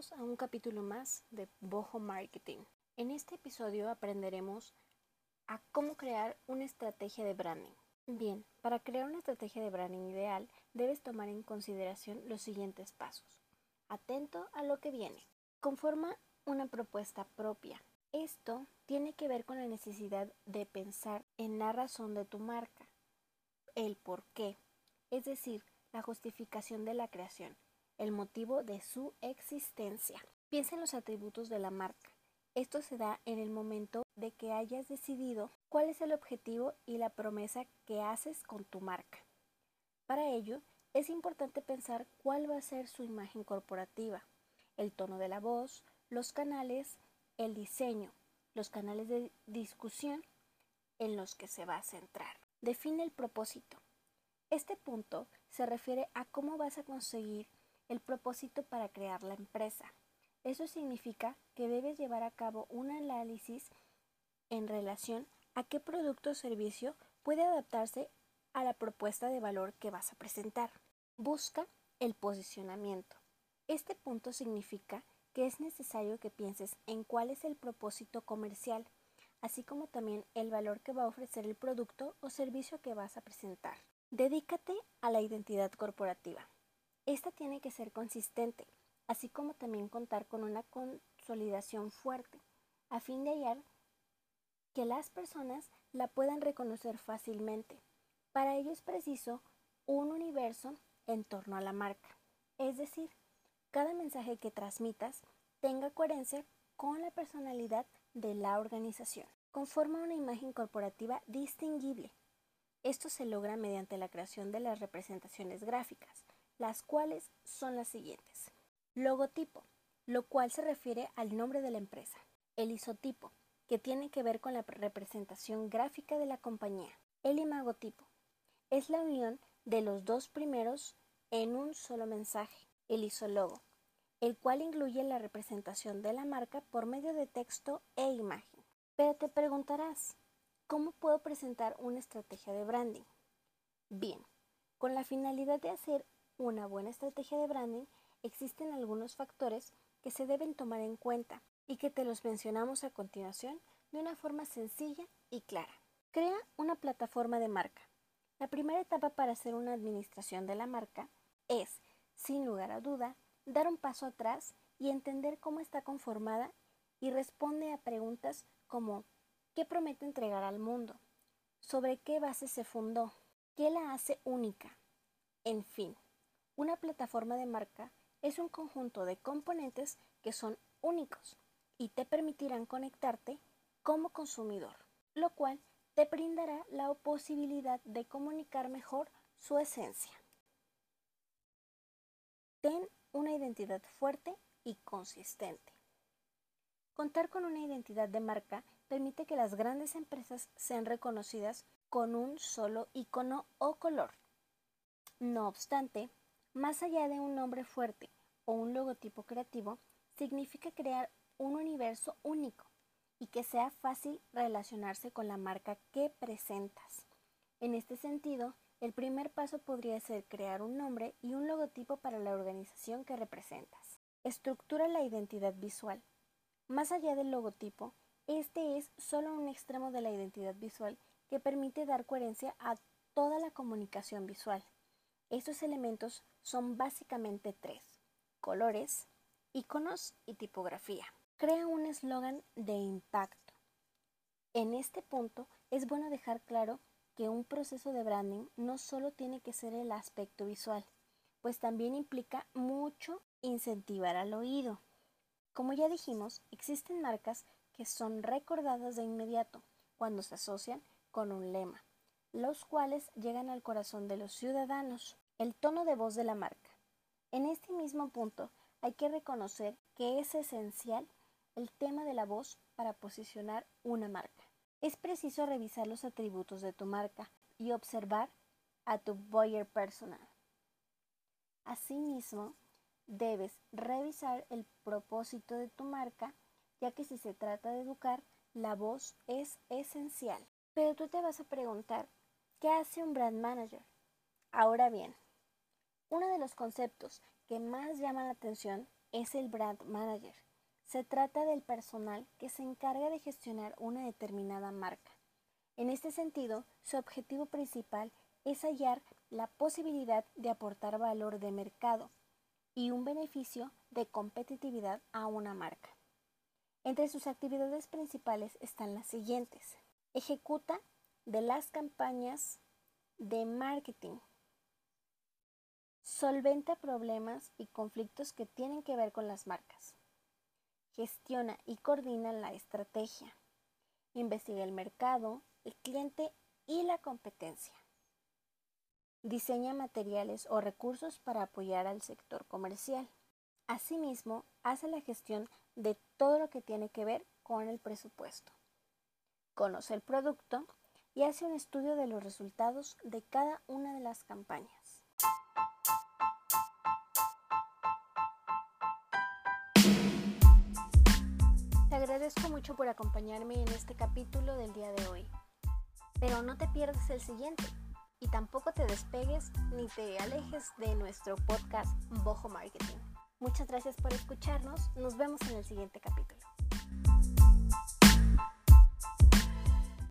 A un capítulo más de Bojo Marketing. En este episodio aprenderemos a cómo crear una estrategia de branding. Bien, para crear una estrategia de branding ideal debes tomar en consideración los siguientes pasos. Atento a lo que viene. Conforma una propuesta propia. Esto tiene que ver con la necesidad de pensar en la razón de tu marca, el por qué, es decir, la justificación de la creación el motivo de su existencia. Piensa en los atributos de la marca. Esto se da en el momento de que hayas decidido cuál es el objetivo y la promesa que haces con tu marca. Para ello, es importante pensar cuál va a ser su imagen corporativa, el tono de la voz, los canales, el diseño, los canales de discusión en los que se va a centrar. Define el propósito. Este punto se refiere a cómo vas a conseguir el propósito para crear la empresa. Eso significa que debes llevar a cabo un análisis en relación a qué producto o servicio puede adaptarse a la propuesta de valor que vas a presentar. Busca el posicionamiento. Este punto significa que es necesario que pienses en cuál es el propósito comercial, así como también el valor que va a ofrecer el producto o servicio que vas a presentar. Dedícate a la identidad corporativa. Esta tiene que ser consistente, así como también contar con una consolidación fuerte, a fin de hallar que las personas la puedan reconocer fácilmente. Para ello es preciso un universo en torno a la marca, es decir, cada mensaje que transmitas tenga coherencia con la personalidad de la organización. Conforma una imagen corporativa distinguible. Esto se logra mediante la creación de las representaciones gráficas, las cuales son las siguientes. Logotipo, lo cual se refiere al nombre de la empresa. El isotipo, que tiene que ver con la representación gráfica de la compañía. El imagotipo, es la unión de los dos primeros en un solo mensaje. El isologo, el cual incluye la representación de la marca por medio de texto e imagen. Pero te preguntarás, ¿cómo puedo presentar una estrategia de branding? Bien, con la finalidad de hacer una buena estrategia de branding, existen algunos factores que se deben tomar en cuenta y que te los mencionamos a continuación de una forma sencilla y clara. Crea una plataforma de marca. La primera etapa para hacer una administración de la marca es, sin lugar a duda, dar un paso atrás y entender cómo está conformada y responde a preguntas como ¿qué promete entregar al mundo? ¿Sobre qué base se fundó? ¿Qué la hace única? En fin, una plataforma de marca es un conjunto de componentes que son únicos y te permitirán conectarte como consumidor, lo cual te brindará la posibilidad de comunicar mejor su esencia. Ten una identidad fuerte y consistente. Contar con una identidad de marca permite que las grandes empresas sean reconocidas con un solo icono o color. No obstante, más allá de un nombre fuerte o un logotipo creativo, significa crear un universo único y que sea fácil relacionarse con la marca que presentas. En este sentido, el primer paso podría ser crear un nombre y un logotipo para la organización que representas. Estructura la identidad visual. Más allá del logotipo, este es solo un extremo de la identidad visual que permite dar coherencia a toda la comunicación visual. Estos elementos son básicamente tres, colores, iconos y tipografía. Crea un eslogan de impacto. En este punto es bueno dejar claro que un proceso de branding no solo tiene que ser el aspecto visual, pues también implica mucho incentivar al oído. Como ya dijimos, existen marcas que son recordadas de inmediato cuando se asocian con un lema, los cuales llegan al corazón de los ciudadanos. El tono de voz de la marca. En este mismo punto hay que reconocer que es esencial el tema de la voz para posicionar una marca. Es preciso revisar los atributos de tu marca y observar a tu buyer personal. Asimismo, debes revisar el propósito de tu marca, ya que si se trata de educar, la voz es esencial. Pero tú te vas a preguntar, ¿qué hace un brand manager? Ahora bien, uno de los conceptos que más llama la atención es el brand manager. Se trata del personal que se encarga de gestionar una determinada marca. En este sentido, su objetivo principal es hallar la posibilidad de aportar valor de mercado y un beneficio de competitividad a una marca. Entre sus actividades principales están las siguientes. Ejecuta de las campañas de marketing. Solventa problemas y conflictos que tienen que ver con las marcas. Gestiona y coordina la estrategia. Investiga el mercado, el cliente y la competencia. Diseña materiales o recursos para apoyar al sector comercial. Asimismo, hace la gestión de todo lo que tiene que ver con el presupuesto. Conoce el producto y hace un estudio de los resultados de cada una de las campañas. Te agradezco mucho por acompañarme en este capítulo del día de hoy. Pero no te pierdas el siguiente y tampoco te despegues ni te alejes de nuestro podcast Bojo Marketing. Muchas gracias por escucharnos. Nos vemos en el siguiente capítulo.